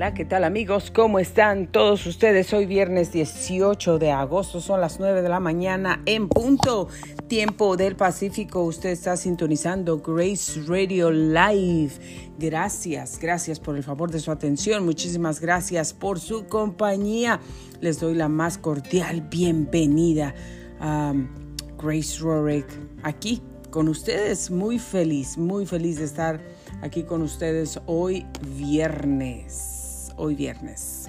Hola, ¿qué tal amigos? ¿Cómo están todos ustedes? Hoy viernes 18 de agosto, son las 9 de la mañana en punto, tiempo del Pacífico. Usted está sintonizando Grace Radio Live. Gracias, gracias por el favor de su atención. Muchísimas gracias por su compañía. Les doy la más cordial bienvenida a Grace Rorick aquí con ustedes. Muy feliz, muy feliz de estar aquí con ustedes hoy viernes. Hoy viernes.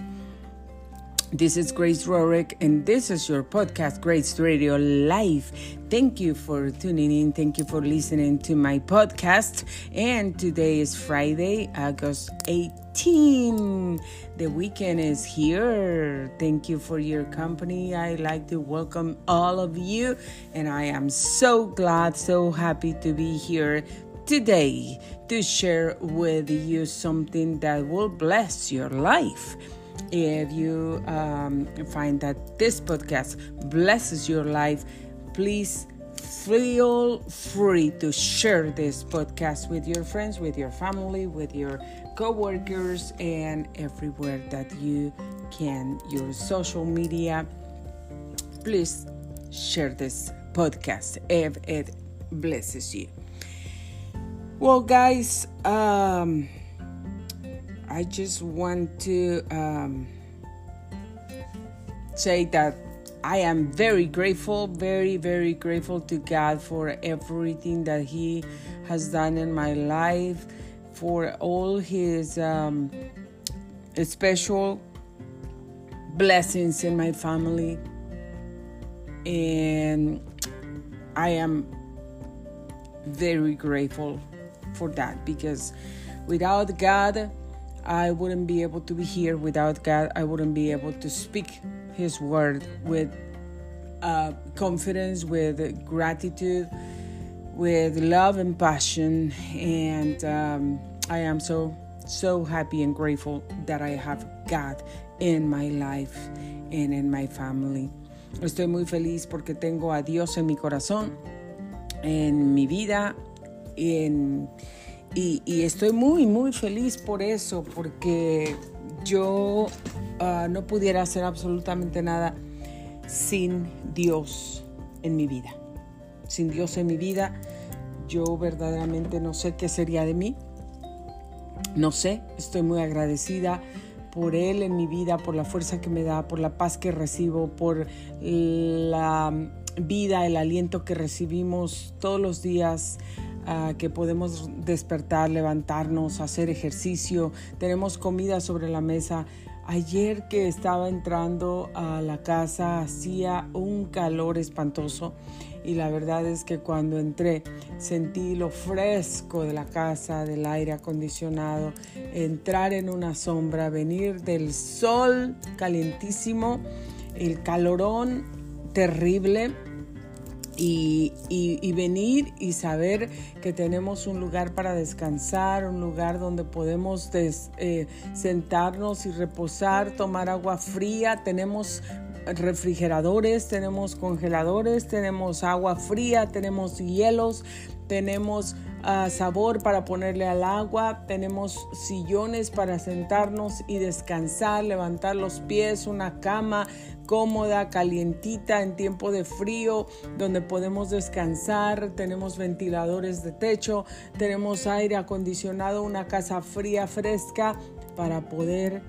This is Grace Rorick, and this is your podcast, Grace Radio Life. Thank you for tuning in. Thank you for listening to my podcast. And today is Friday, August 18. The weekend is here. Thank you for your company. I like to welcome all of you, and I am so glad, so happy to be here today to share with you something that will bless your life. If you um, find that this podcast blesses your life, please feel free to share this podcast with your friends, with your family, with your coworkers, and everywhere that you can. Your social media. Please share this podcast if it blesses you. Well, guys, um, I just want to um, say that I am very grateful, very, very grateful to God for everything that He has done in my life, for all His um, special blessings in my family. And I am very grateful for that because without God, I wouldn't be able to be here. Without God, I wouldn't be able to speak His word with uh, confidence, with gratitude, with love and passion. And um, I am so, so happy and grateful that I have God in my life and in my family. Estoy muy feliz porque tengo a Dios en mi corazón, en mi vida, en, y, estoy muy, muy feliz por eso, porque yo uh, no pudiera hacer absolutamente nada sin Dios en mi vida. Sin Dios en mi vida, yo verdaderamente no sé qué sería de mí. No sé, estoy muy agradecida por Él en mi vida, por la fuerza que me da, por la paz que recibo, por la vida, el aliento que recibimos todos los días que podemos despertar, levantarnos, hacer ejercicio, tenemos comida sobre la mesa. Ayer que estaba entrando a la casa hacía un calor espantoso y la verdad es que cuando entré sentí lo fresco de la casa, del aire acondicionado, entrar en una sombra, venir del sol calientísimo, el calorón terrible y, y, venir y saber que tenemos un lugar para descansar, un lugar donde podemos eh, sentarnos y reposar, tomar agua fría, tenemos refrigeradores, tenemos congeladores, tenemos agua fría, tenemos hielos, tenemos uh, sabor para ponerle al agua, tenemos sillones para sentarnos y descansar, levantar los pies, una cama cómoda, calientita en tiempo de frío, donde podemos descansar, tenemos ventiladores de techo, tenemos aire acondicionado, una casa fría, fresca, para poder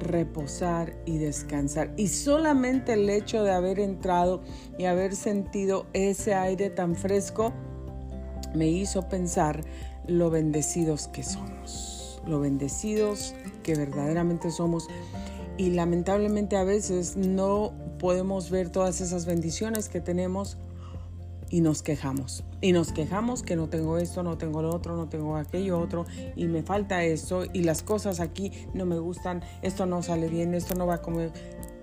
reposar y descansar. Y solamente el hecho de haber entrado y haber sentido ese aire tan fresco me hizo pensar lo bendecidos que somos, lo bendecidos que verdaderamente somos y lamentablemente a veces no podemos ver todas esas bendiciones que tenemos y nos quejamos. Y nos quejamos que no tengo esto, no tengo lo otro, no tengo aquello otro y me falta esto y las cosas aquí no me gustan, esto no sale bien, esto no va a comer.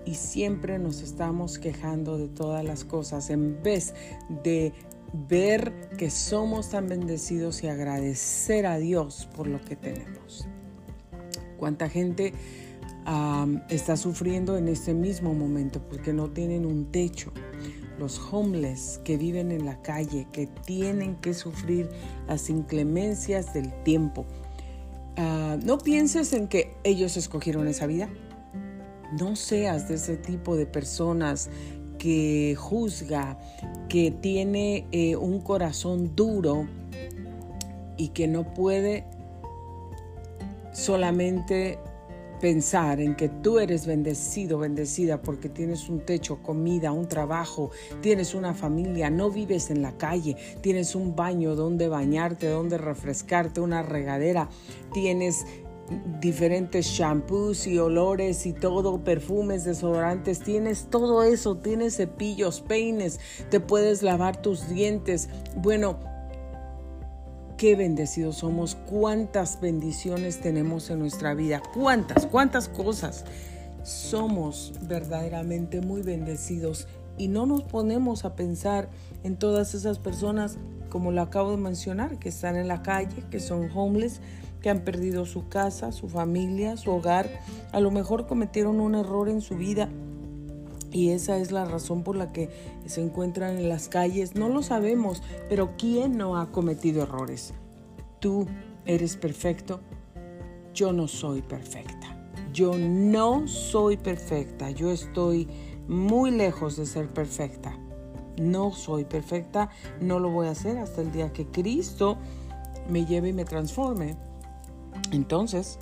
Y siempre nos estamos quejando de todas las cosas en vez de ver que somos tan bendecidos y agradecer a Dios por lo que tenemos. ¿Cuánta gente está sufriendo en este mismo momento porque no tienen un techo. Los homeless que viven en la calle, que tienen que sufrir las inclemencias del tiempo. ah, no pienses en que ellos escogieron esa vida. No seas de ese tipo de personas que juzga, que tiene eh, un corazón duro y que no puede solamente pensar en que tú eres bendecido, bendecida porque tienes un techo, comida, un trabajo, tienes una familia, no vives en la calle, tienes un baño donde bañarte, donde refrescarte, una regadera, tienes diferentes shampoos y olores y todo, perfumes, desodorantes, tienes todo eso, tienes cepillos, peines, te puedes lavar tus dientes. Bueno, qué bendecidos somos, cuántas bendiciones tenemos en nuestra vida, cuántas, cuántas cosas. Somos verdaderamente muy bendecidos y no nos ponemos a pensar en todas esas personas, como lo acabo de mencionar, que están en la calle, que son homeless, que han perdido su casa, su familia, su hogar, a lo mejor cometieron un error en su vida y esa es la razón por la que se encuentran en las calles. No lo sabemos, pero ¿quién no ha cometido errores? Tú eres perfecto. Yo no soy perfecta. Yo no soy perfecta. Yo estoy muy lejos de ser perfecta. No soy perfecta. No lo voy a hacer hasta el día que Cristo me lleve y me transforme. Entonces,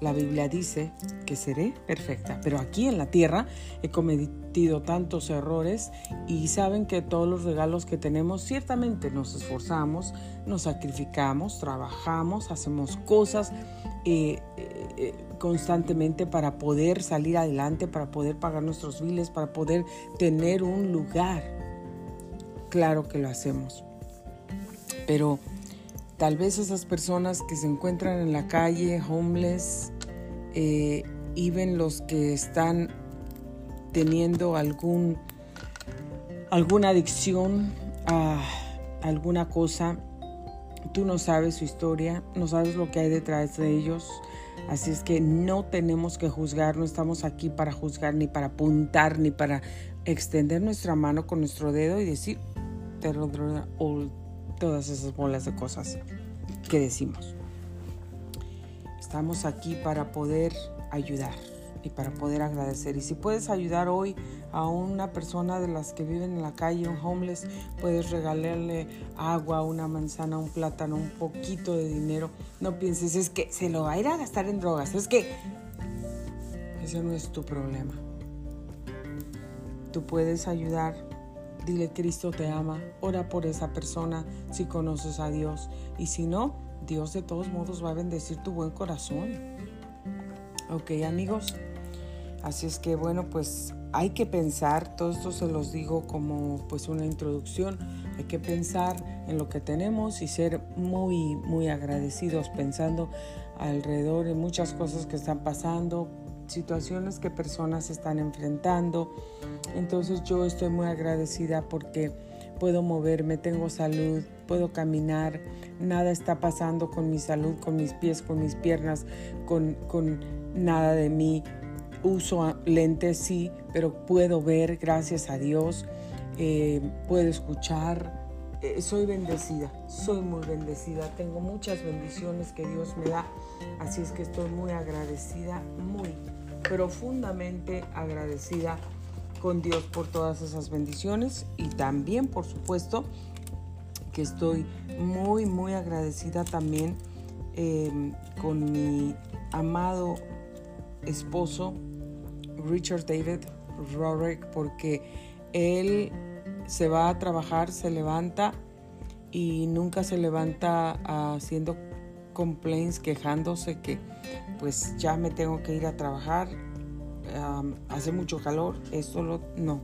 la Biblia dice que seré perfecta, pero aquí en la tierra he cometido tantos errores y saben que todos los regalos que tenemos, ciertamente nos esforzamos, nos sacrificamos, trabajamos, hacemos cosas eh, eh, eh, constantemente para poder salir adelante, para poder pagar nuestros biles, para poder tener un lugar. Claro que lo hacemos, pero Tal vez esas personas que se encuentran en la calle, homeless, eh, y ven los que están teniendo algún, alguna adicción a alguna cosa, tú no sabes su historia, no sabes lo que hay detrás de ellos. Así es que no tenemos que juzgar, no estamos aquí para juzgar, ni para apuntar, ni para extender nuestra mano con nuestro dedo y decir, todas esas bolas de cosas que decimos. Estamos aquí para poder ayudar y para poder agradecer. Y si puedes ayudar hoy a una persona de las que viven en la calle, un homeless, puedes regalarle agua, una manzana, un plátano, un poquito de dinero. No pienses, es que se lo va a ir a gastar en drogas. Es que ese no es tu problema. Tú puedes ayudar Dile, Cristo te ama, ora por esa persona si conoces a Dios. Y si no, Dios de todos modos va a bendecir tu buen corazón. Ok, amigos. Así es que bueno, pues hay que pensar, todo esto se los digo como pues una introducción, hay que pensar en lo que tenemos y ser muy, muy agradecidos pensando alrededor de muchas cosas que están pasando, situaciones que personas están enfrentando. Entonces yo estoy muy agradecida porque puedo moverme, tengo salud, puedo caminar, nada está pasando con mi salud, con mis pies, con mis piernas, con, con nada de mí. Uso lentes, sí, pero puedo ver, gracias a Dios, eh, puedo escuchar. Eh, soy bendecida, soy muy bendecida, tengo muchas bendiciones que Dios me da, así es que estoy muy agradecida, muy profundamente agradecida con Dios por todas esas bendiciones y también, por supuesto, que estoy muy, muy agradecida también em, con mi amado esposo Richard David Rorick porque él se va a trabajar, se levanta y nunca se levanta haciendo complaints, quejándose que pues ya me tengo que ir a trabajar, hace mucho calor, esto lo, no.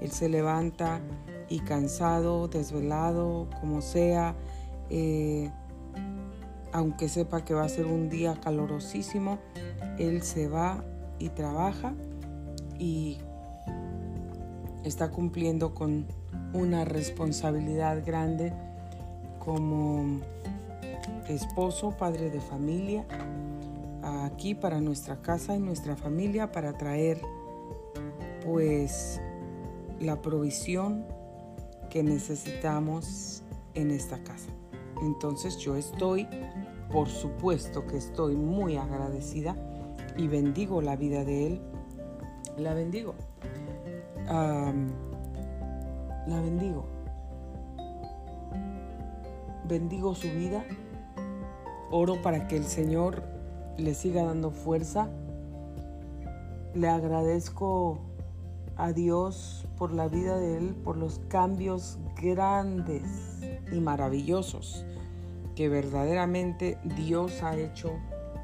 Él se levanta y cansado, desvelado, como sea, eh, aunque sepa que va a ser un día calorosísimo, él se va y trabaja y está cumpliendo con una responsabilidad grande como esposo, padre de familia, aquí para nuestra casa y nuestra familia para traer pues la provisión que necesitamos en esta casa. Entonces yo estoy por supuesto que estoy muy agradecida y bendigo la vida de él. La bendigo. la bendigo. Bendigo su vida. Oro para que el Señor le siga dando fuerza. Le agradezco a Dios por la vida de Él, por los cambios grandes y maravillosos que verdaderamente Dios ha hecho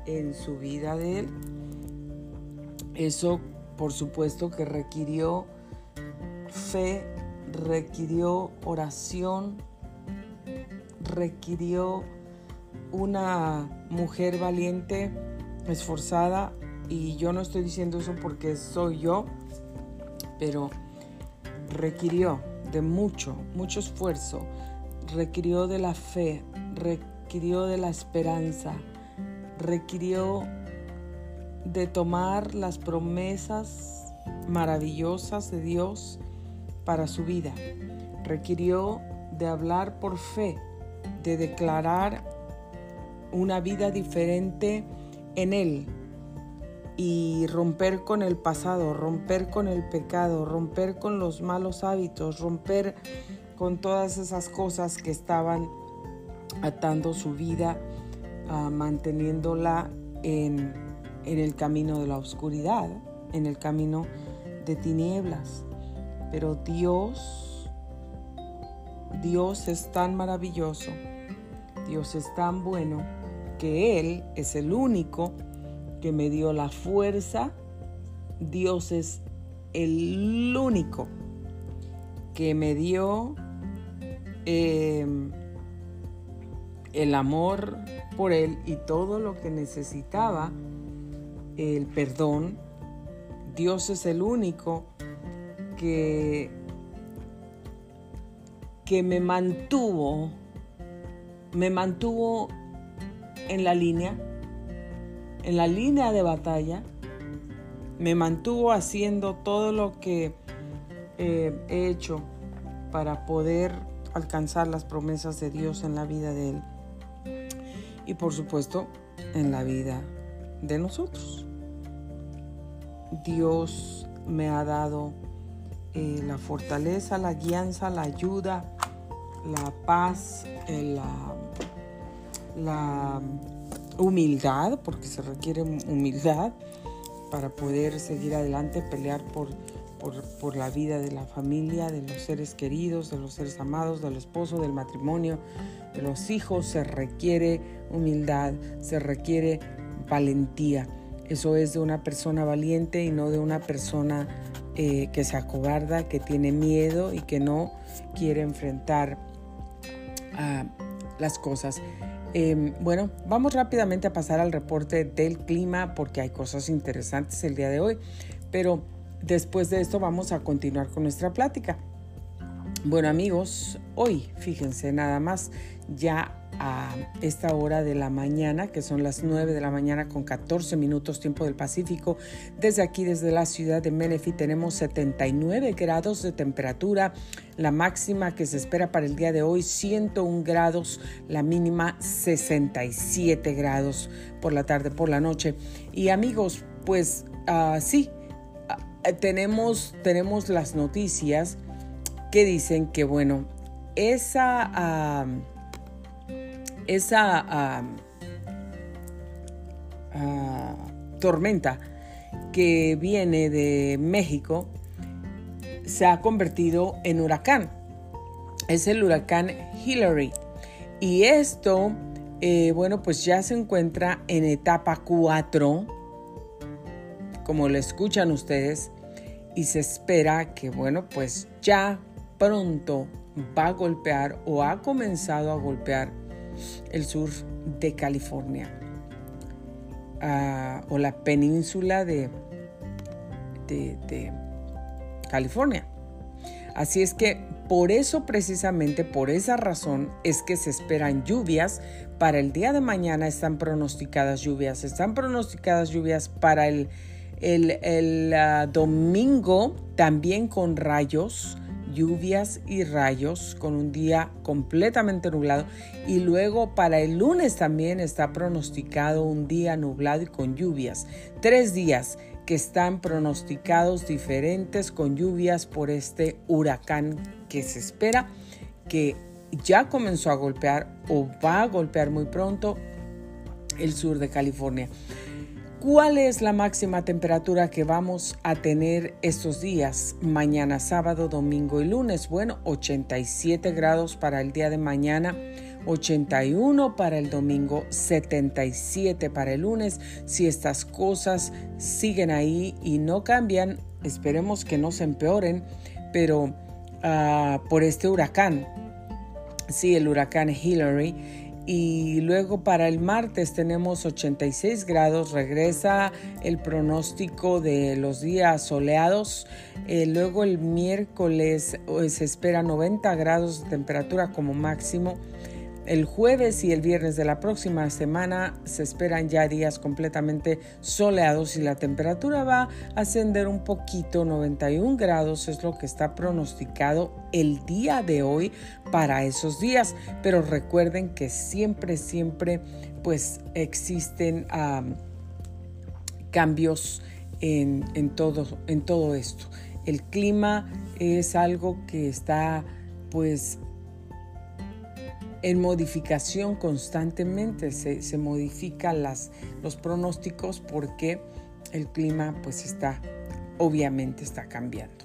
en su vida de Él. Eso, por supuesto, que requirió fe, requirió oración, requirió una mujer valiente, esforzada, y yo no estoy diciendo eso porque soy yo, pero requirió de mucho, mucho esfuerzo, requirió de la fe, requirió de la esperanza, requirió de tomar las promesas maravillosas de Dios para su vida. Requirió de hablar por fe, de declarar una vida diferente en Él y romper con el pasado, romper con el pecado, romper con los malos hábitos, romper con todas esas cosas que estaban atando su vida, ah, manteniéndola en, en el camino de la oscuridad, en el camino de tinieblas. Pero Dios, Dios es tan maravilloso, Dios es tan bueno, que Él es el único que me dio la fuerza. Dios es el único que me dio em, el amor por Él y todo lo que necesitaba, el perdón. Dios es el único que, que me mantuvo, me mantuvo en la línea, en la línea de batalla, me mantuvo haciendo todo lo que eh, he hecho para poder alcanzar las promesas de Dios en la vida de Él y por supuesto en la vida de nosotros. Dios me ha dado eh, la fortaleza, la guianza, la ayuda, la paz, la la humildad, porque se requiere humildad para poder seguir adelante, pelear por, por, la vida de la familia, de los seres queridos, de los seres amados, del esposo, del matrimonio, de los hijos. Se requiere humildad, se requiere valentía. Eso es de una persona valiente y no de una persona eh, que se acobarda, que tiene miedo y que no quiere enfrentar ah, las cosas. Em, bueno, vamos rápidamente a pasar al reporte del clima porque hay cosas interesantes el día de hoy, pero después de esto vamos a continuar con nuestra plática. Bueno amigos, hoy fíjense nada más, ya a esta hora de la mañana, que son las 9 de la mañana con 14 minutos tiempo del Pacífico. Desde aquí, desde la ciudad de Menifee, tenemos 79 grados de temperatura, la máxima que se espera para el día de hoy 101 grados, la mínima 67 grados por la tarde, por la noche. Y amigos, pues uh, sí, uh, tenemos, tenemos las noticias que dicen que, bueno, esa... Uh, esa ah, ah, tormenta que viene de México se ha convertido en huracán. Es el huracán Hillary. Y esto, eh, bueno, pues ya se encuentra en etapa 4, como lo escuchan ustedes, y se espera que, bueno, pues ya pronto va a golpear o ha comenzado a golpear el sur de California ah, o la península de, de, California. Así es que por eso precisamente, por esa razón, es que se esperan lluvias. Para el día de mañana están pronosticadas lluvias. Están pronosticadas lluvias para el, el, ah, domingo también con rayos lluvias y rayos con un día completamente nublado y luego para el lunes también está pronosticado un día nublado y con lluvias. Tres días que están pronosticados diferentes con lluvias por este huracán que se espera que ya comenzó a golpear o va a golpear muy pronto el sur de California. ¿Cuál es la máxima temperatura que vamos a tener estos días? Mañana, sábado, domingo y lunes. Bueno, 87 grados para el día de mañana, 81 para el domingo, 77 para el lunes. Si estas cosas siguen ahí y no cambian, esperemos que no se empeoren, pero uh, por este huracán, sí, el huracán Hillary, y luego para el martes tenemos 86 grados, regresa el pronóstico de los días soleados, eh, luego el miércoles eh, se espera 90 grados de temperatura como máximo, el jueves y el viernes de la próxima semana se esperan ya días completamente soleados y la temperatura va a ascender un poquito, 91 grados es lo que está pronosticado el día de hoy para esos días. Pero recuerden que siempre, siempre pues existen cambios en, en, todo, en todo esto. El clima es algo que está pues en modificación constantemente, se, se modifican las, los pronósticos porque el clima pues está, obviamente está cambiando.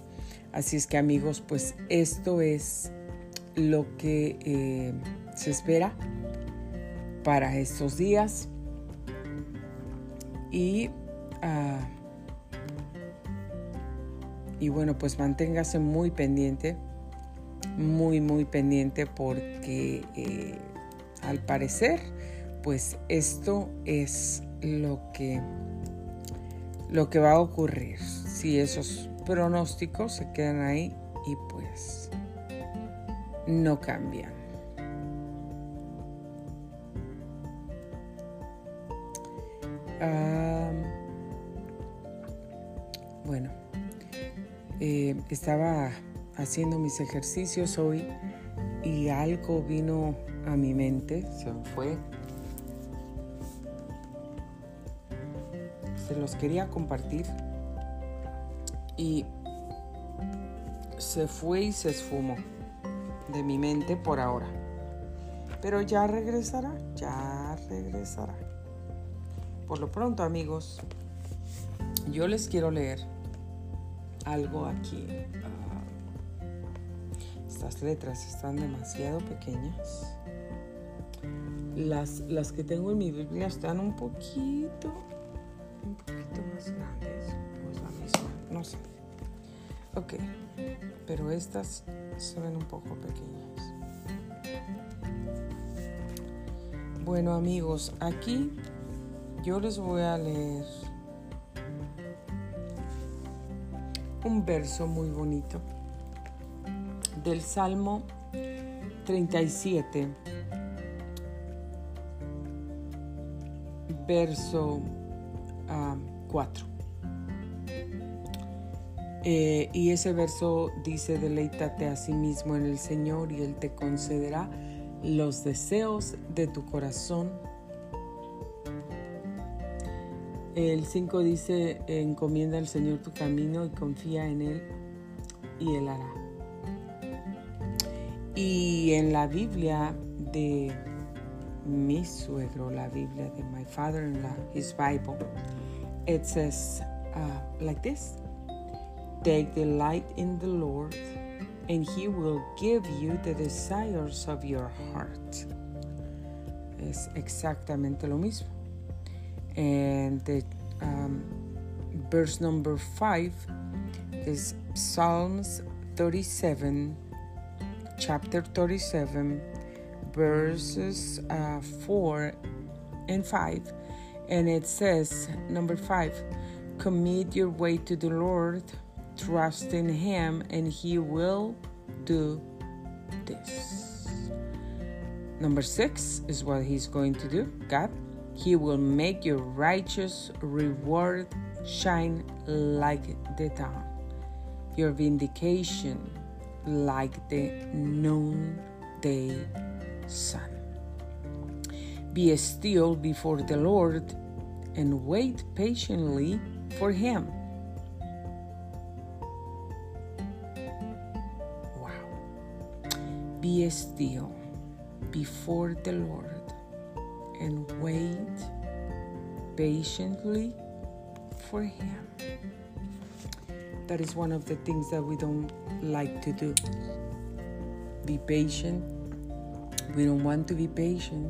Así es que amigos, pues esto es lo que eh, se espera para estos días. Y, ah, y bueno, pues manténgase muy pendiente muy muy pendiente porque eh, al parecer pues esto es lo que lo que va a ocurrir. Si esos pronósticos se quedan ahí y pues no cambian. Bueno eh, estaba haciendo mis ejercicios hoy y algo vino a mi mente, se fue. Se los quería compartir y se fue y se esfumó de mi mente por ahora. Pero ya regresará, ya regresará. Por lo pronto, amigos, yo les quiero leer algo aquí estas letras están demasiado pequeñas. Las, las que tengo en mi Biblia están un poquito, un poquito más grandes. Pues la misma, no sé. Ok, pero estas se ven un poco pequeñas. Bueno amigos, aquí yo les voy a leer un verso muy bonito del Salmo 37, verso 4. Ah, eh, y ese verso dice, deleítate a sí mismo en el Señor y Él te concederá los deseos de tu corazón. El 5 dice, encomienda al Señor tu camino y confía en Él y Él hará. Y en la Biblia de mi suegro, la Biblia de my father-in-law, his Bible, it says uh, like this Take delight in the Lord, and He will give you the desires of your heart. Es exactamente lo mismo. And the um, verse number five is Psalms 37 chapter 37, verses uh, 4 and 5. And it says, number 5, commit your way to the Lord, trust in Him, and He will do this. Number 6 is what He's going to do God. He will make your righteous reward shine like the dawn, your vindication like the noonday sun. Be still before the Lord and wait patiently for Him. Wow. Be still before the Lord and wait patiently for Him. That is one of the things that we don't like to do. Be patient. We don't want to be patient.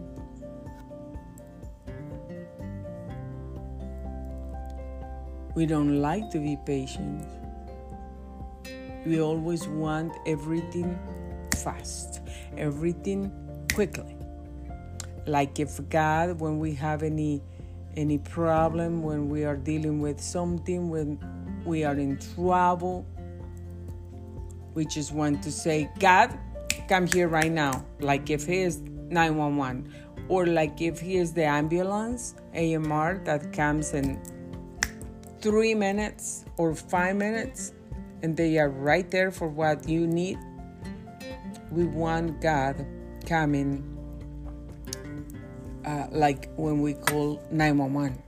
We don't like to be patient. We always want everything fast, everything quickly. Like if God, when we have any any problem, when we are dealing with something, when we are in trouble, we just want to say, God, come here right now. Like if He is 911, or like if He is the ambulance, AMR, that comes in three minutes or five minutes, and they are right there for what you need. We want God coming uh, like when we call 911.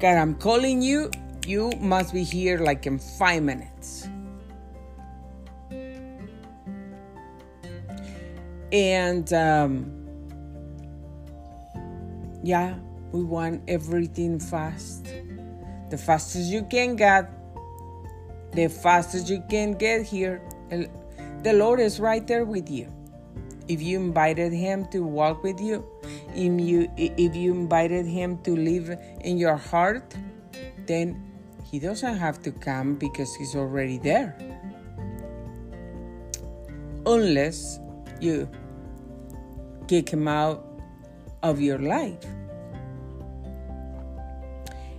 God, I'm calling you. You must be here like in five minutes. And um, yeah, we want everything fast. The fastest you can get, the fastest you can get here. The Lord is right there with you. If you invited Him to walk with you, if you if you invited Him to live in your heart, then He doesn't have to come because He's already there. Unless you kick Him out of your life.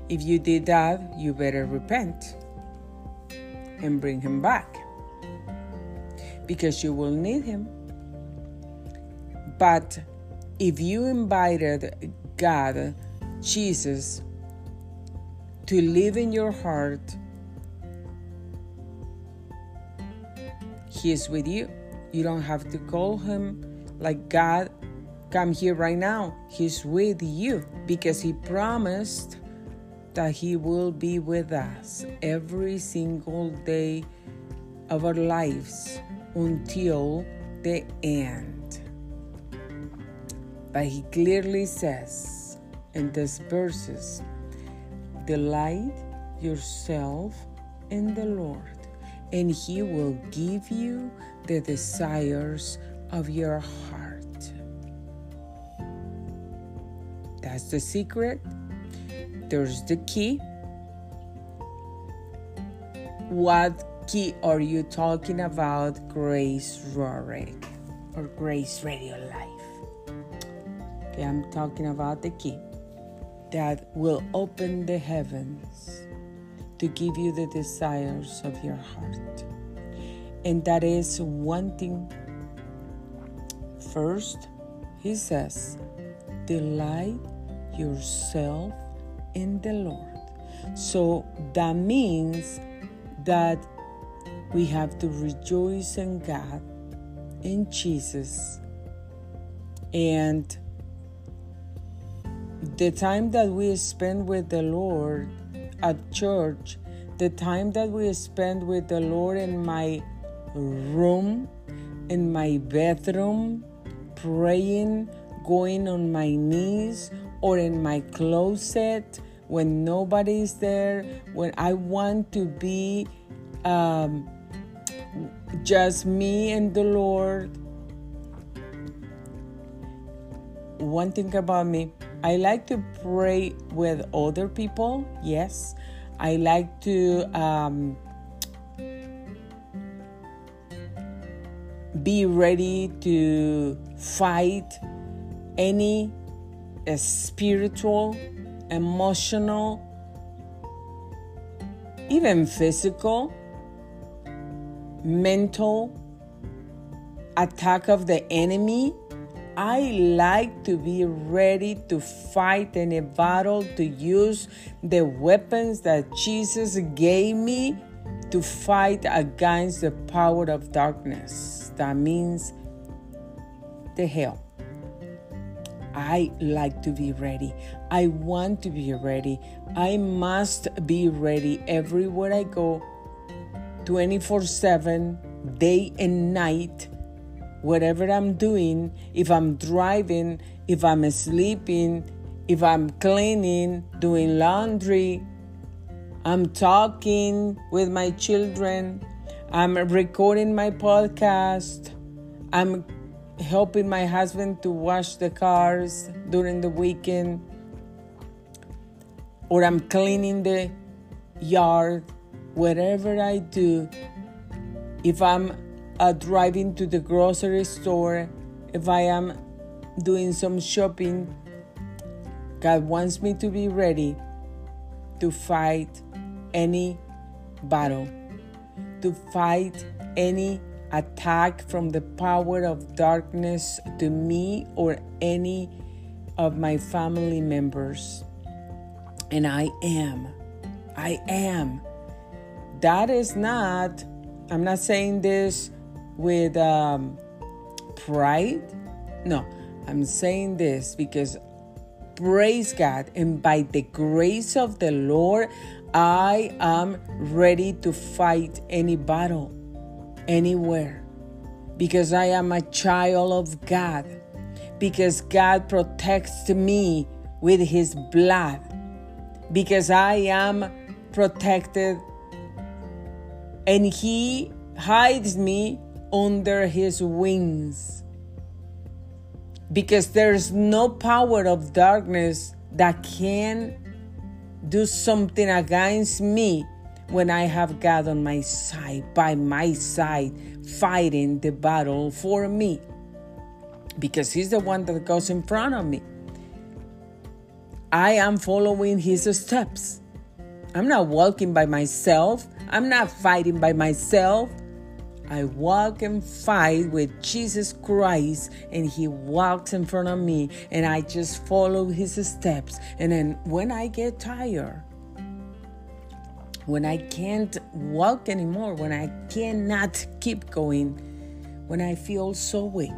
If you did that, you better repent and bring him back because you will need him. But if you invited God, Jesus, to live in your heart, He is with you. You don't have to call Him like God, come here right now. He's with you because He promised that He will be with us every single day of our lives until the end. But He clearly says in these verses delight yourself in the Lord, and He will give you the desires of your heart. That's the secret there's the key. What key are you talking about, Grace Rorick or Grace Radio Life? Okay, I'm talking about the key that will open the heavens to give you the desires of your heart. And that is one thing. First, he says, delight yourself in the Lord. So that means that we have to rejoice in God, in Jesus, and the time that we spend with the Lord at church, the time that we spend with the Lord in my room, in my bedroom, praying, going on my knees, or in my closet when nobody's there, when I want to be um, just me and the Lord. One thing about me, I like to pray with other people, yes. I like to um, be ready to fight any spiritual, emotional, even physical, mental attack of the enemy. I like to be ready to fight in a battle, to use the weapons that Jesus gave me to fight against the power of darkness. That means the hell. I like to be ready. I want to be ready. I must be ready everywhere I go, 24 7, day and night, whatever I'm doing. If I'm driving, if I'm sleeping, if I'm cleaning, doing laundry, I'm talking with my children, I'm recording my podcast, I'm helping my husband to wash the cars during the weekend, or I'm cleaning the yard, whatever I do, if I'm uh, driving to the grocery store, if I am doing some shopping, God wants me to be ready to fight any battle, to fight any attack from the power of darkness to me or any of my family members. And I am. I am. That is not, I'm not saying this with um, pride. No, I'm saying this because praise God, and by the grace of the Lord, I am ready to fight any battle anywhere because I am a child of God, because God protects me with His blood, because I am protected and He hides me under His wings. Because there's no power of darkness that can do something against me when I have God on my side, by my side, fighting the battle for me. Because He's the one that goes in front of me. I am following His steps. I'm not walking by myself, I'm not fighting by myself. I walk and fight with Jesus Christ, and He walks in front of me, and I just follow His steps. And then when I get tired, when I can't walk anymore, when I cannot keep going, when I feel so weak,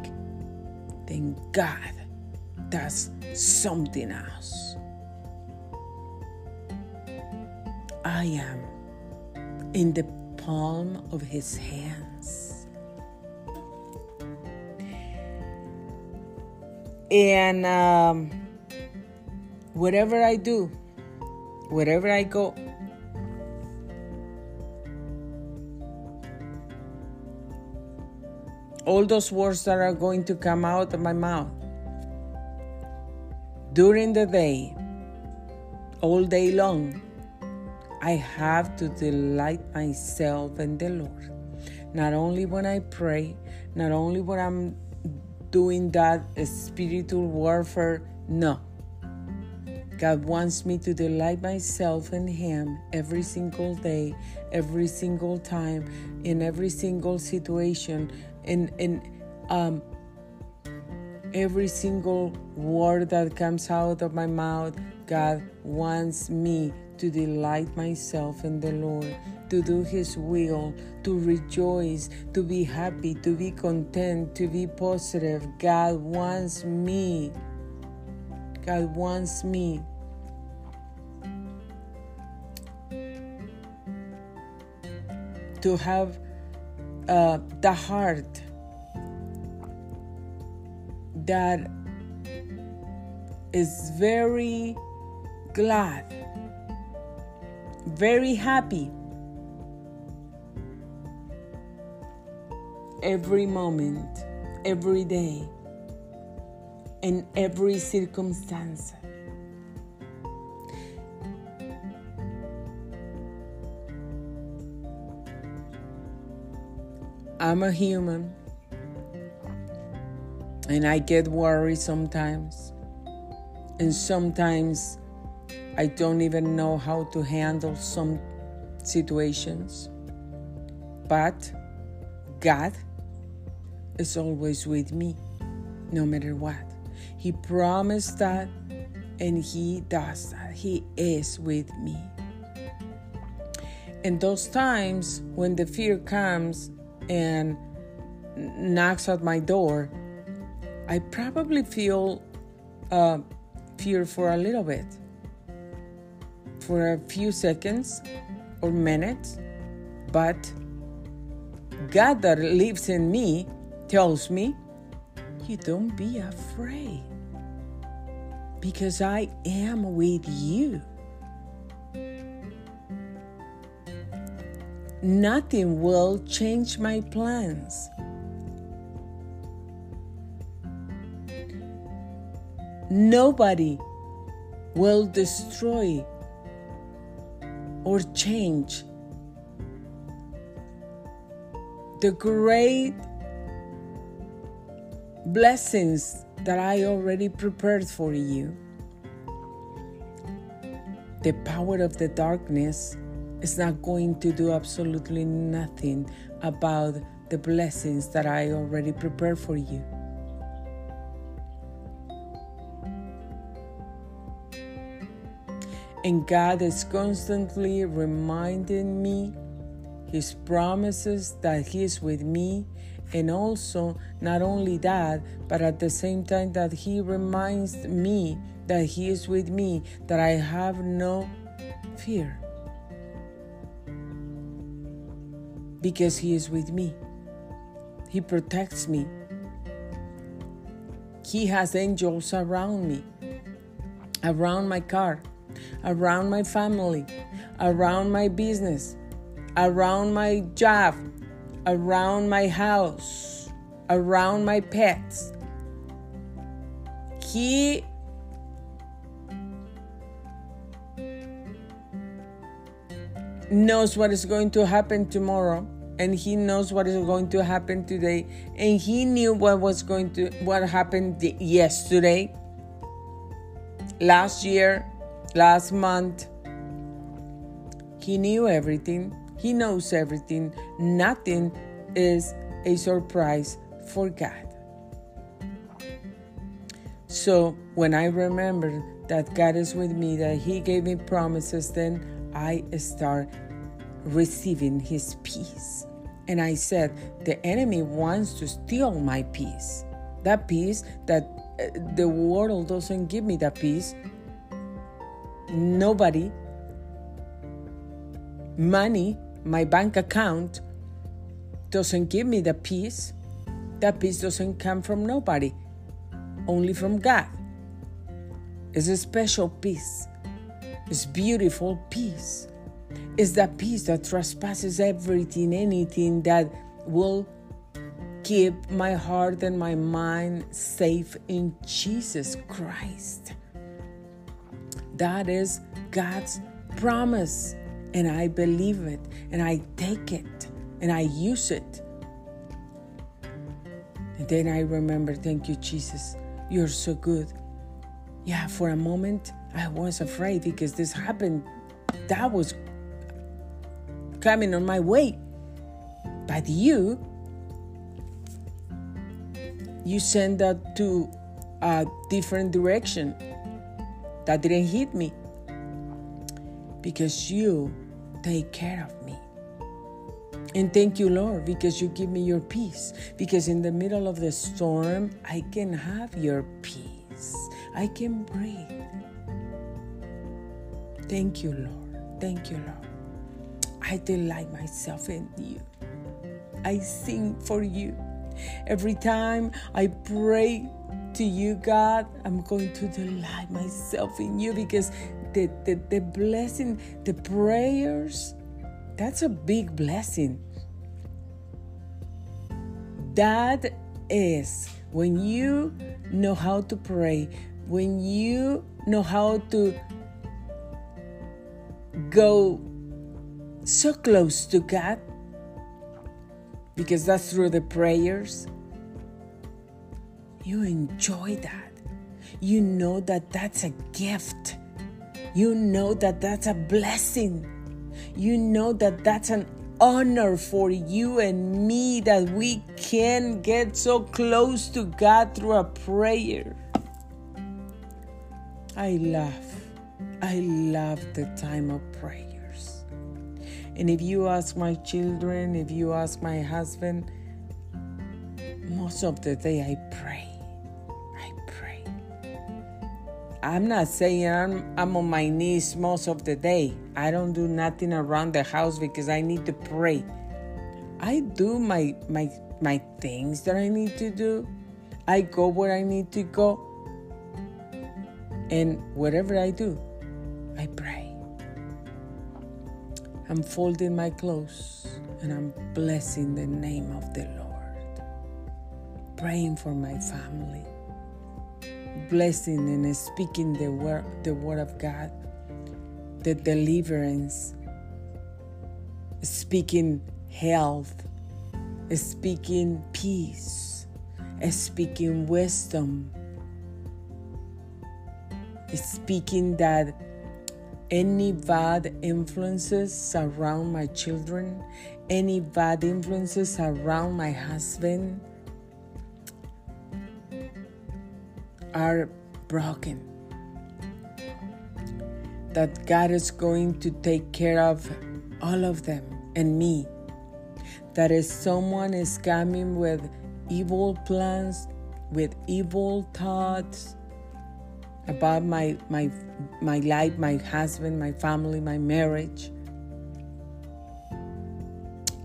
then God does something else. I am in the palm of His hands. And um, whatever I do, wherever I go, all those words that are going to come out of my mouth during the day, all day long, I have to delight myself in the Lord. Not only when I pray, not only when I'm doing that spiritual warfare, no. God wants me to delight myself in Him every single day, every single time, in every single situation, in in um, every single word that comes out of my mouth. God wants me to delight myself in the Lord, to do His will, to rejoice, to be happy, to be content, to be positive. God wants me. God wants me. To have uh, the heart that is very glad, very happy every moment, every day, in every circumstance. I'm a human and I get worried sometimes. And sometimes I don't even know how to handle some situations. But God is always with me, no matter what. He promised that, and He does that. He is with me. in those times when the fear comes and knocks at my door, I probably feel uh, fear for a little bit, for a few seconds or minutes, but God that lives in me tells me, You don't be afraid because I am with you. Nothing will change my plans. Nobody will destroy or change the great blessings that I already prepared for you. The power of the darkness is not going to do absolutely nothing about the blessings that I already prepared for you. And God is constantly reminding me His promises that He is with me. And also, not only that, but at the same time, that He reminds me that He is with me, that I have no fear. Because He is with me, He protects me, He has angels around me, around my car around my family, around my business, around my job, around my house, around my pets. He knows what is going to happen tomorrow and he knows what is going to happen today and he knew what was going to what happened yesterday last year last month. He knew everything, he knows everything. Nothing is a surprise for God. So when I remember that God is with me, that He gave me promises, then I start receiving His peace. And I said, the enemy wants to steal my peace. That peace that uh, the world doesn't give me that peace nobody, money, my bank account doesn't give me the peace. That peace doesn't come from nobody, only from God. It's a special peace. It's beautiful peace. It's that peace that trespasses everything, anything that will keep my heart and my mind safe in Jesus Christ. That is God's promise. And I believe it and I take it and I use it. And then I remember, thank you, Jesus. You're so good. Yeah, for a moment I was afraid because this happened. That was coming on my way. But you, you send that to a different direction that didn't hit me because you take care of me. And thank you, Lord, because you give me your peace. Because in the middle of the storm, I can have your peace. I can breathe. Thank you, Lord. Thank you, Lord. I delight myself in you. I sing for you. Every time I pray to you, God. I'm going to delight myself in you because the, the, the blessing, the prayers, that's a big blessing. That is when you know how to pray, when you know how to go so close to God, because that's through the prayers you enjoy that. You know that that's a gift. You know that that's a blessing. You know that that's an honor for you and me that we can get so close to God through a prayer. I love, I love the time of prayers. And if you ask my children, if you ask my husband, most of the day I pray. I'm not saying I'm, I'm on my knees most of the day. I don't do nothing around the house because I need to pray. I do my my my things that I need to do. I go where I need to go. And whatever I do, I pray. I'm folding my clothes and I'm blessing the name of the Lord. Praying for my family. Blessing and speaking the word, the word of God, the deliverance, speaking health, speaking peace, speaking wisdom, speaking that any bad influences around my children, any bad influences around my husband are broken. That God is going to take care of all of them and me. That if someone is coming with evil plans, with evil thoughts, about my my my life, my husband, my family, my marriage.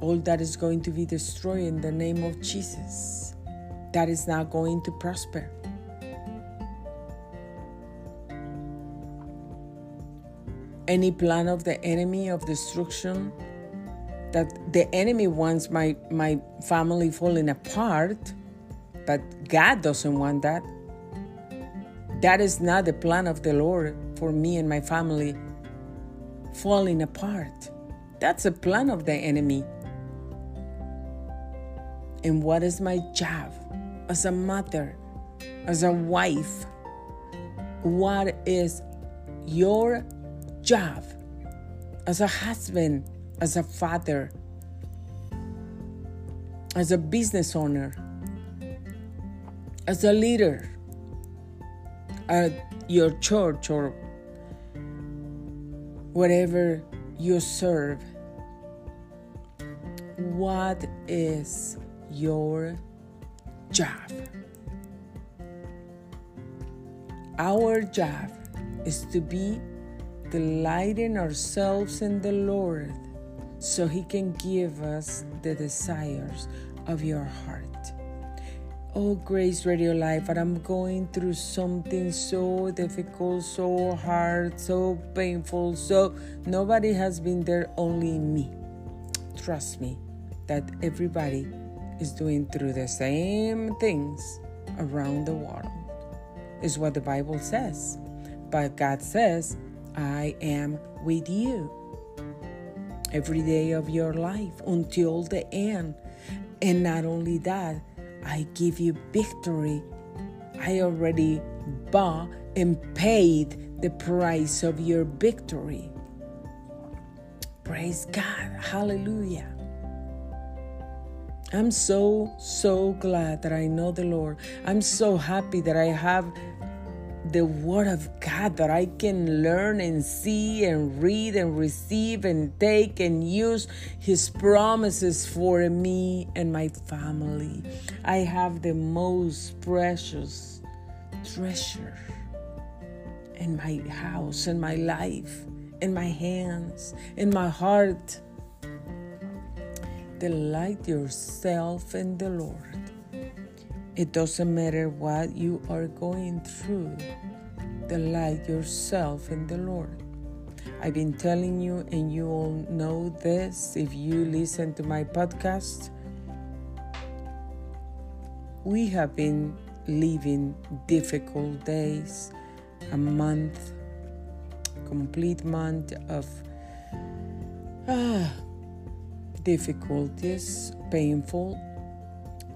All that is going to be destroyed in the name of Jesus. That is not going to prosper. Any plan of the enemy of destruction that the enemy wants my my family falling apart, but God doesn't want that. That is not the plan of the Lord for me and my family falling apart. That's a plan of the enemy. And what is my job as a mother, as a wife? What is your job as a husband, as a father, as a business owner, as a leader? at your church or whatever you serve, what is your job? Our job is to be delighting ourselves in the Lord so He can give us the desires of your heart. Oh, Grace Radio Life, but I'm going through something so difficult, so hard, so painful. So nobody has been there, only me. Trust me that everybody is doing through the same things around the world, is what the Bible says. But God says, I am with you every day of your life until the end. And not only that, I give you victory. I already bought and paid the price of your victory. Praise God. Hallelujah. I'm so, so glad that I know the Lord. I'm so happy that I have the Word of God that I can learn and see and read and receive and take and use His promises for me and my family. I have the most precious treasure in my house, in my life, in my hands, in my heart. Delight yourself in the Lord it doesn't matter what you are going through, delight yourself in the Lord. I've been telling you, and you all know this if you listen to my podcast. We have been living difficult days, a month, complete month of ah, difficulties, painful,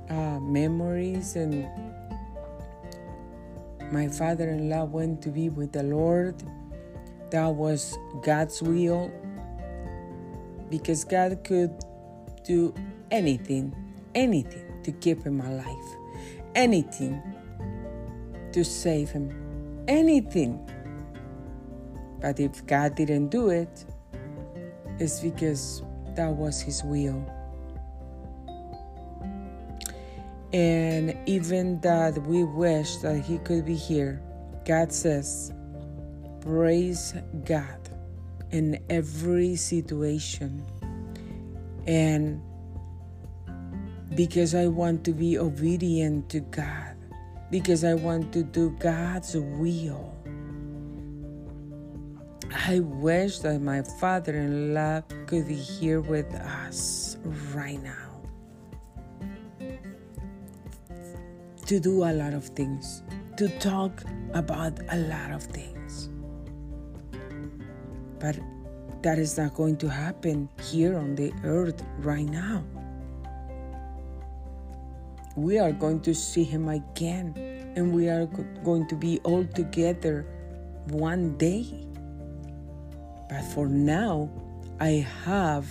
uh, memories and my father-in-law went to be with the lord that was god's will because god could do anything anything to keep him alive anything to save him anything but if god didn't do it, it is because that was His will. And even that we wish that He could be here, God says, Praise God in every situation. And because I want to be obedient to God, because I want to do God's will. I wish that my father in law could be here with us right now to do a lot of things, to talk about a lot of things. But that is not going to happen here on the earth right now. We are going to see him again, and we are going to be all together one day. But for now, I have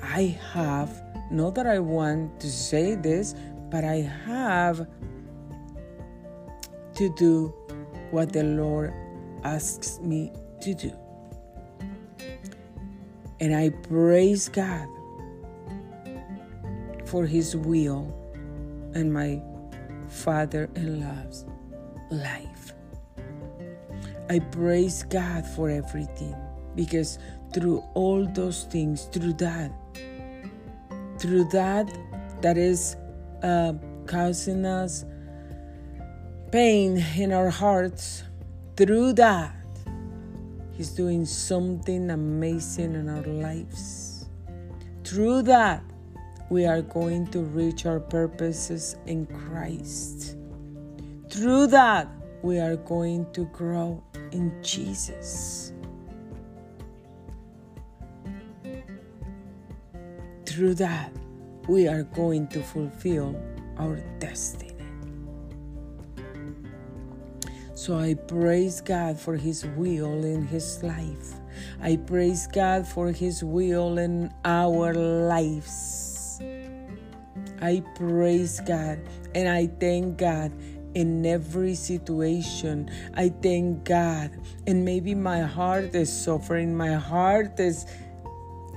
I have not that I want to say this, but I have to do what the Lord asks me to do. And I praise God for His will and my father in love's life. I praise God for everything because through all those things, through that, through that, that is uh, causing us pain in our hearts, through that, He's doing something amazing in our lives. Through that, we are going to reach our purposes in Christ. Through that, we are going to grow in Jesus. Through that, we are going to fulfill our destiny. So I praise God for His will in His life. I praise God for His will in our lives. I praise God and I thank God in every situation. I thank God. And maybe my heart is suffering, my heart is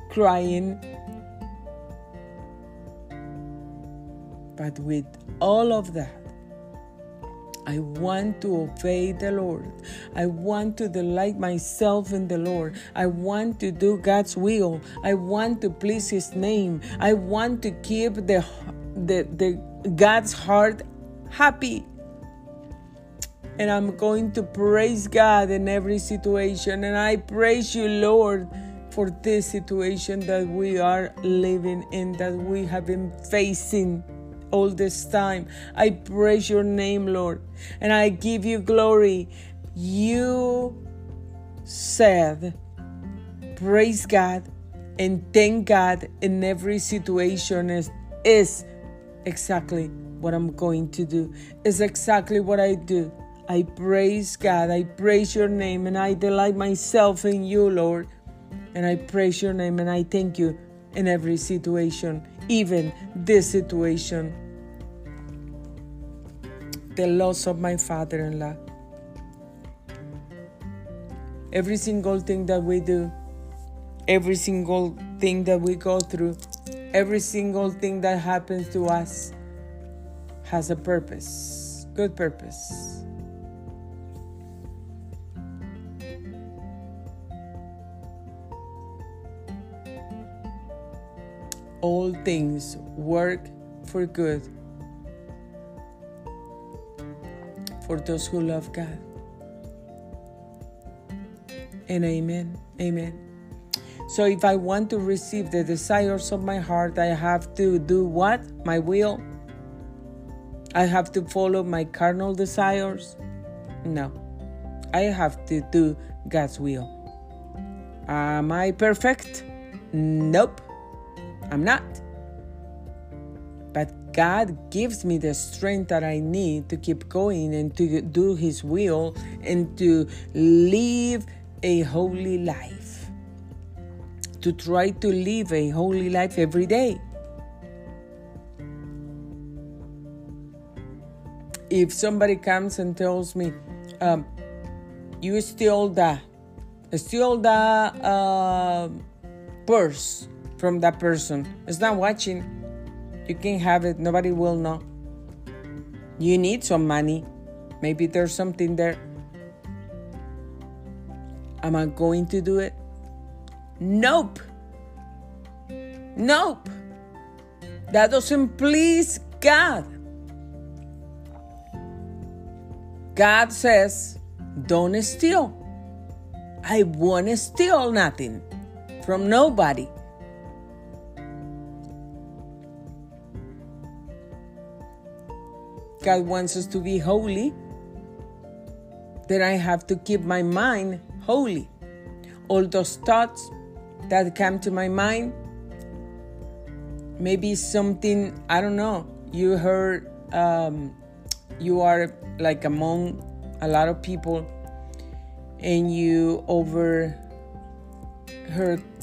crying. But with all of that, I want to obey the Lord. I want to delight myself in the Lord. I want to do God's will. I want to please His name. I want to keep the, the, the God's heart happy. And I'm going to praise God in every situation. And I praise you, Lord, for this situation that we are living in, that we have been facing all this time. I praise your name, Lord, and I give you glory. You said, Praise God and thank God in every situation is, is exactly what I'm going to do, is exactly what I do. I praise God, I praise your name, and I delight myself in you, Lord. And I praise your name and I thank you in every situation, even this situation. The loss of my father in law. Every single thing that we do, every single thing that we go through, every single thing that happens to us has a purpose, good purpose. All things work for good for those who love God. And amen. Amen. So if I want to receive the desires of my heart, I have to do what? My will? I have to follow my carnal desires? No. I have to do God's will. Am I perfect? Nope. I'm not. But God gives me the strength that I need to keep going and to do His will and to live a holy life. To try to live a holy life every day. If somebody comes and tells me, um, you steal the, steal that uh, purse from that person. It's not watching. You can have it. Nobody will know. You need some money. Maybe there's something there. Am I going to do it? Nope. Nope. That doesn't please God. God says, don't steal. I won't steal nothing from nobody. God wants us to be holy, then I have to keep my mind holy. All those thoughts that come to my mind, maybe something, I don't know, you heard, um, you are like among a lot of people and you overheard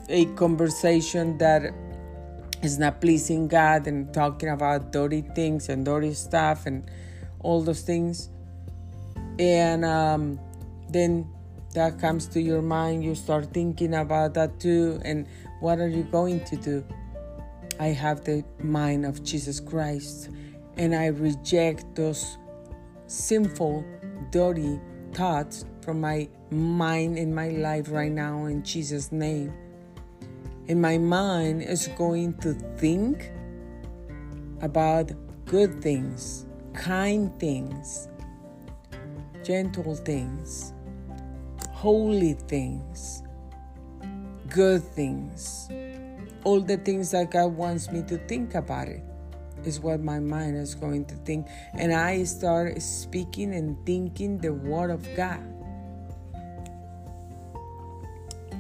a conversation that is not pleasing God and talking about dirty things and dirty stuff and all those things. And um, then that comes to your mind, you start thinking about that too. And what are you going to do? I have the mind of Jesus Christ and I reject those sinful, dirty thoughts from my mind in my life right now in Jesus' name and my mind is going to think about good things, kind things, gentle things, holy things, good things. All the things that God wants me to think about it is what my mind is going to think. And I start speaking and thinking the Word of God.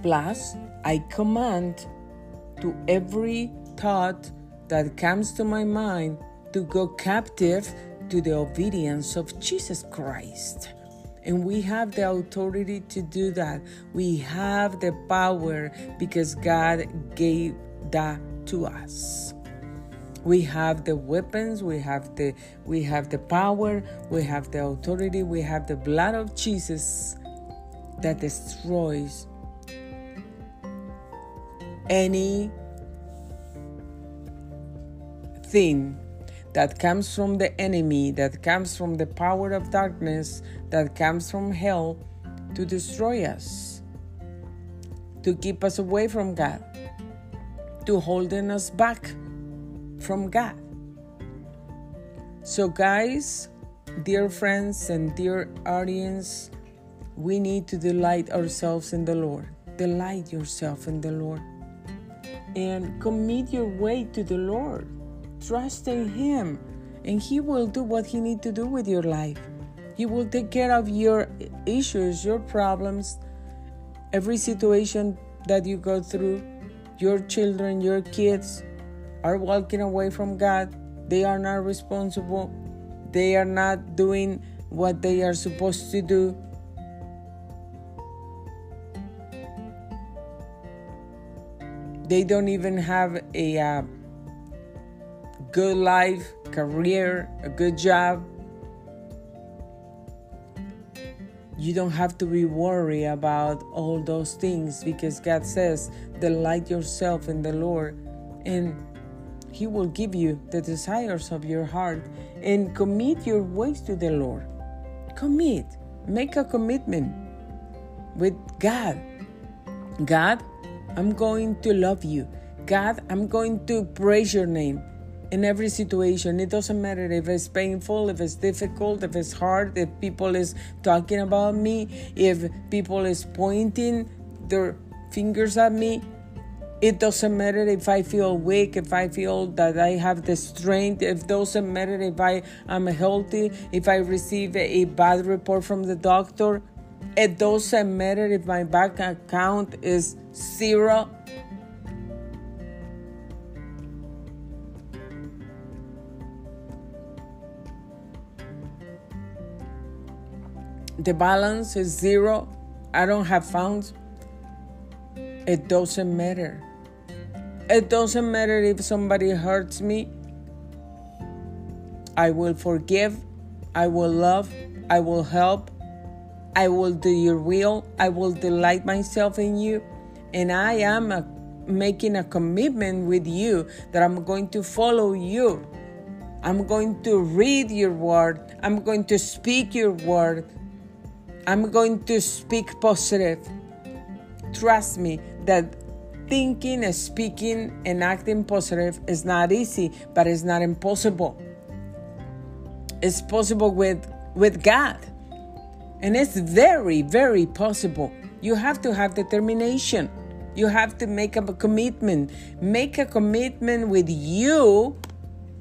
Plus, I command to every thought that comes to my mind to go captive to the obedience of Jesus Christ. And we have the authority to do that. We have the power because God gave that to us. We have the weapons, we have the we have the power, we have the authority, we have the blood of Jesus that destroys any thing that comes from the enemy, that comes from the power of darkness, that comes from hell to destroy us, to keep us away from God, to holding us back from God. So, guys, dear friends and dear audience, we need to delight ourselves in the Lord. Delight yourself in the Lord and commit your way to the Lord. Trust in Him, and He will do what He needs to do with your life. He will take care of your issues, your problems, every situation that you go through. Your children, your kids are walking away from God. They are not responsible. They are not doing what they are supposed to do. They don't even have a uh, good life, career, a good job. You don't have to be worried about all those things because God says, delight yourself in the Lord and He will give you the desires of your heart and commit your ways to the Lord. Commit, make a commitment with God. God, I'm going to love you. God, I'm going to praise your name in every situation. It doesn't matter if it's painful, if it's difficult, if it's hard, if people is talking about me, if people is pointing their fingers at me. It doesn't matter if I feel weak, if I feel that I have the strength. It doesn't matter if I am healthy, if I receive a bad report from the doctor. It doesn't matter if my bank account is zero. The balance is zero. I don't have funds. It doesn't matter. It doesn't matter if somebody hurts me. I will forgive. I will love. I will help. I will do your will. I will delight myself in you. And I am a, making a commitment with you that I'm going to follow you. I'm going to read your word. I'm going to speak your word. I'm going to speak positive. Trust me that thinking, and speaking, and acting positive is not easy, but it's not impossible. It's possible with, with God. And it's very, very possible. You have to have determination. You have to make a commitment. Make a commitment with you,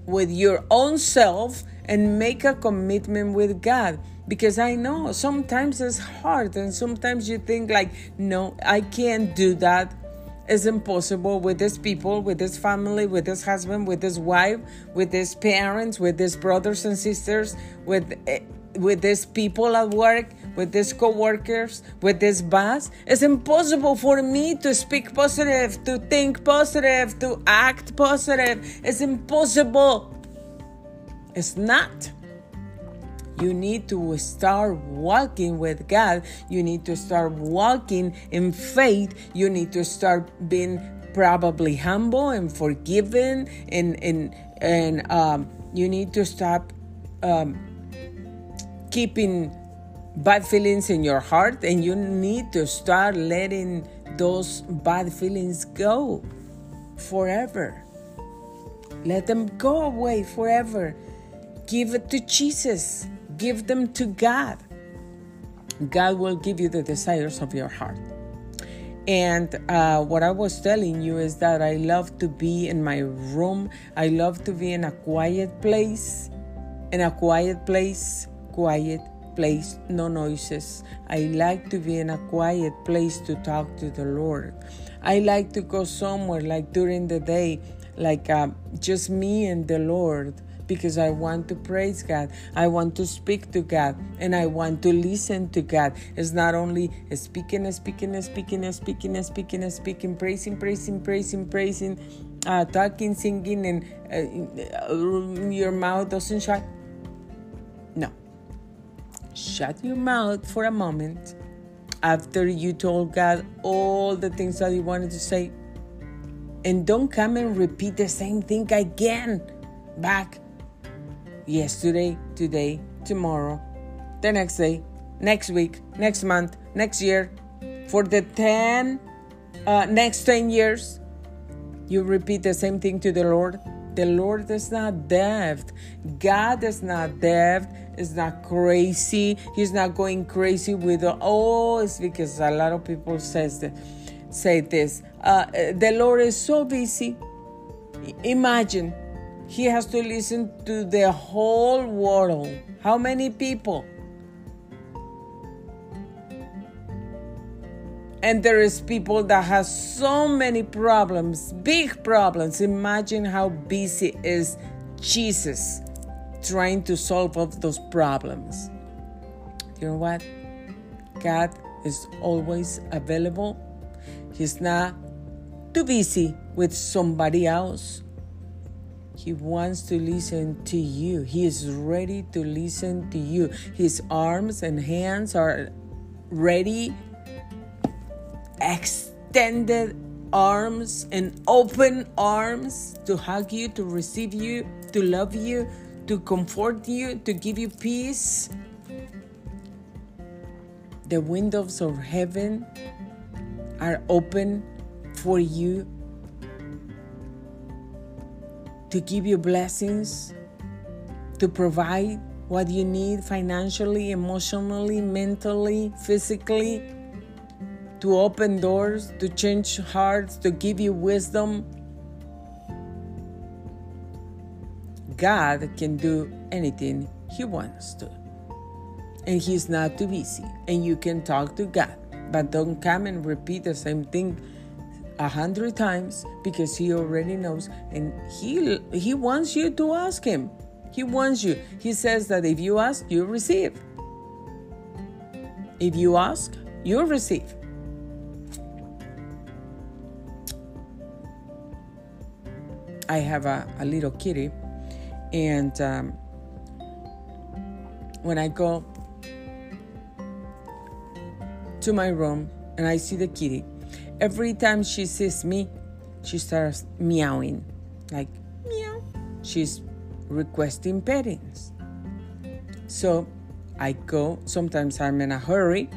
with your own self, and make a commitment with God. Because I know sometimes it's hard, and sometimes you think, like, no, I can't do that. It's impossible with his people, with his family, with his husband, with his wife, with his parents, with his brothers and sisters, with eh, with these people at work, with his co-workers, with his boss. It's impossible for me to speak positive, to think positive, to act positive. It's impossible. It's not. You need to start walking with God. You need to start walking in faith. You need to start being probably humble and forgiving and and and um, you need to stop um, keeping bad feelings in your heart and you need to start letting those bad feelings go forever. Let them go away forever. Give it to Jesus. Give them to God. God will give you the desires of your heart. And uh, what I was telling you is that I love to be in my room. I love to be in a quiet place. In a quiet place, quiet place, no noises. I like to be in a quiet place to talk to the Lord. I like to go somewhere like during the day, like uh, just me and the Lord because I want to praise God. I want to speak to God and I want to listen to God. It's not only speaking, speaking, speaking, speaking, speaking, and speaking, praising, praising, praising, praising, uh, talking, singing, and uh, your mouth doesn't shut. No. Shut your mouth for a moment after you told God all the things that you wanted to say. And don't come and repeat the same thing again back yesterday, today, tomorrow, the next day, next week, next month, next year, for the 10 uh, next 10 years, you repeat the same thing to the Lord. The Lord is not deaf. God is not deaf. Is not crazy. He's not going crazy with oh, it's because a lot of people says that, say this. Uh, the Lord is so busy. Imagine he has to listen to the whole world. How many people? And there is people that has so many problems, big problems. Imagine how busy is Jesus trying to solve all those problems. You know what? God is always available. He's not too busy with somebody else he wants to listen to you. He is ready to listen to you. His arms and hands are ready, extended arms and open arms to hug you, to receive you, to love you, to comfort you, to give you peace. The windows of heaven are open for you to give you blessings, to provide what you need financially, emotionally, mentally, physically, to open doors, to change hearts, to give you wisdom. God can do anything He wants to. And He's not too busy. And you can talk to God. But don't come and repeat the same thing a hundred times because he already knows and he he wants you to ask him. He wants you. He says that if you ask you receive. If you ask you receive. I have a, a little kitty and um, when i go to my room and I see the kitty. Every time she sees me, she starts meowing like meow. She's requesting pettings. So I go, sometimes I'm in a hurry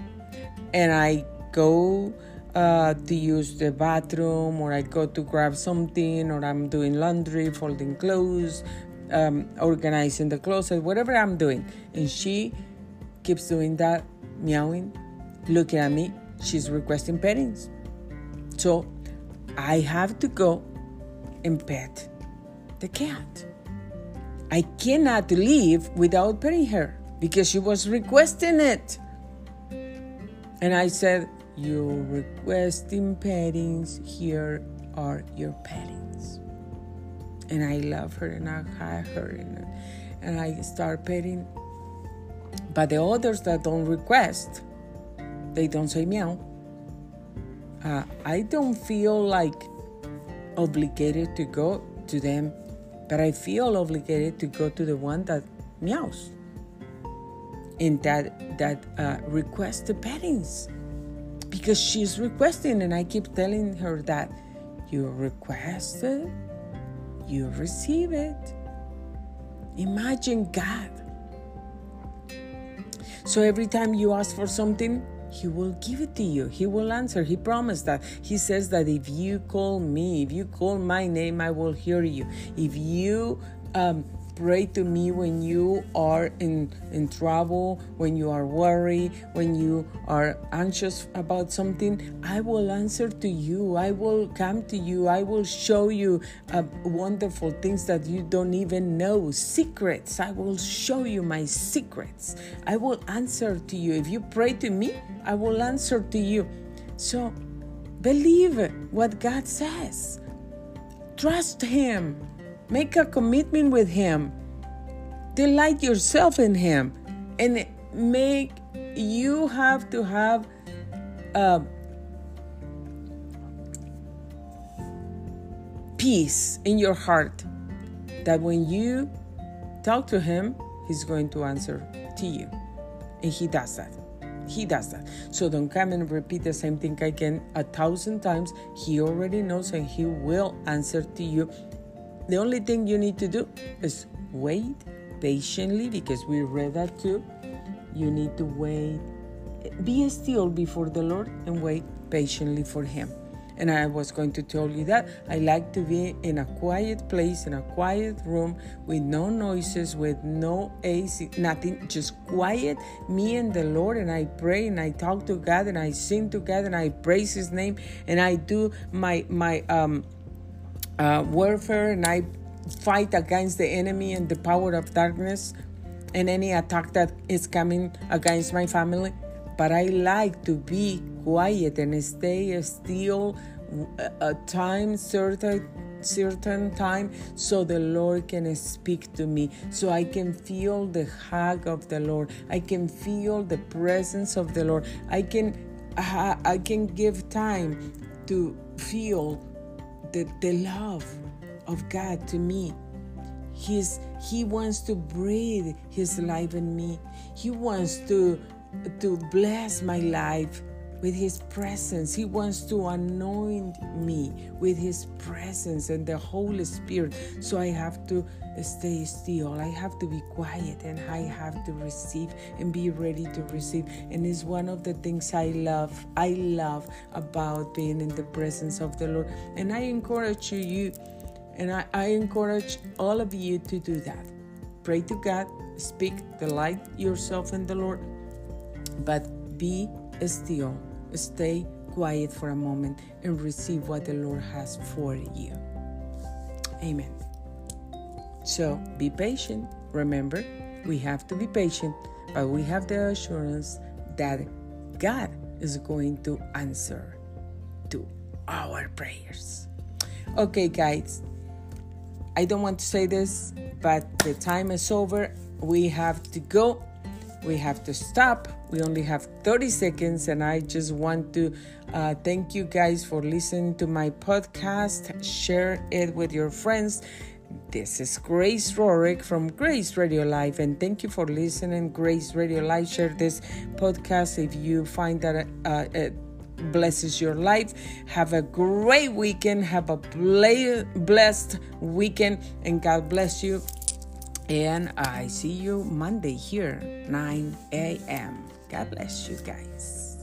and I go uh, to use the bathroom or I go to grab something or I'm doing laundry, folding clothes, um, organizing the closet, whatever I'm doing. And she keeps doing that, meowing, looking at me. She's requesting pettings. So I have to go and pet the cat. I cannot leave without petting her because she was requesting it. And I said, You're requesting pettings, here are your pettings. And I love her and I hug her and, and I start petting. But the others that don't request, they don't say meow. Uh, I don't feel like obligated to go to them, but I feel obligated to go to the one that meows and that that uh, requests the pettings because she's requesting, and I keep telling her that you request it, you receive it. Imagine God. So every time you ask for something, he will give it to you. He will answer. He promised that. He says that if you call me, if you call my name, I will hear you. If you um, pray to me when you are in, in trouble, when you are worried, when you are anxious about something, I will answer to you. I will come to you. I will show you uh, wonderful things that you don't even know, secrets. I will show you my secrets. I will answer to you. If you pray to me, I will answer to you. So believe what God says. Trust Him. Make a commitment with Him. Delight yourself in Him. And make, you have to have uh, peace in your heart that when you talk to Him, He's going to answer to you. And He does that. He does that. So don't come and repeat the same thing again a thousand times. He already knows and He will answer to you the only thing you need to do is wait patiently because we read that too. You need to wait. Be still before the Lord and wait patiently for Him. And I was going to tell you that I like to be in a quiet place, in a quiet room with no noises, with no AC, nothing, just quiet, me and the Lord. And I pray and I talk to God and I sing to God and I praise His name and I do my, my, um, uh, warfare and I fight against the enemy and the power of darkness and any attack that is coming against my family. But I like to be quiet and stay still a time certain certain time so the lord can speak to me. So i can feel the hug of the lord. I can feel the presence of the lord. I can i can give time to feel the, the love of God to me. He's, he wants to breathe His life in me. He wants to, to bless my life with His presence. He wants to anoint me with His presence and the Holy Spirit. So I have to stay still. I have to be quiet and I have to receive and be ready to receive. And it's one of the things I love. I love about being in the presence of the Lord. And I encourage you, and I, I encourage all of you to do that. Pray to God, speak, delight yourself in the Lord, but be still stay quiet for a moment and receive what the Lord has for you. Amen. So be patient. Remember, we have to be patient, but we have the assurance that God is going to answer to our prayers. Okay, guys, I don't want to say this, but the time is over. We have to go we have to stop. We only have 30 seconds, and I just want to uh, thank you guys for listening to my podcast. Share it with your friends. This is Grace Rorick from Grace Radio Life, and thank you for listening. Grace Radio Life, share this podcast if you find that uh, it blesses your life. Have a great weekend. Have a blessed weekend, and God bless you. And I see you Monday here, 9 a.m. God bless you guys.